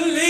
will.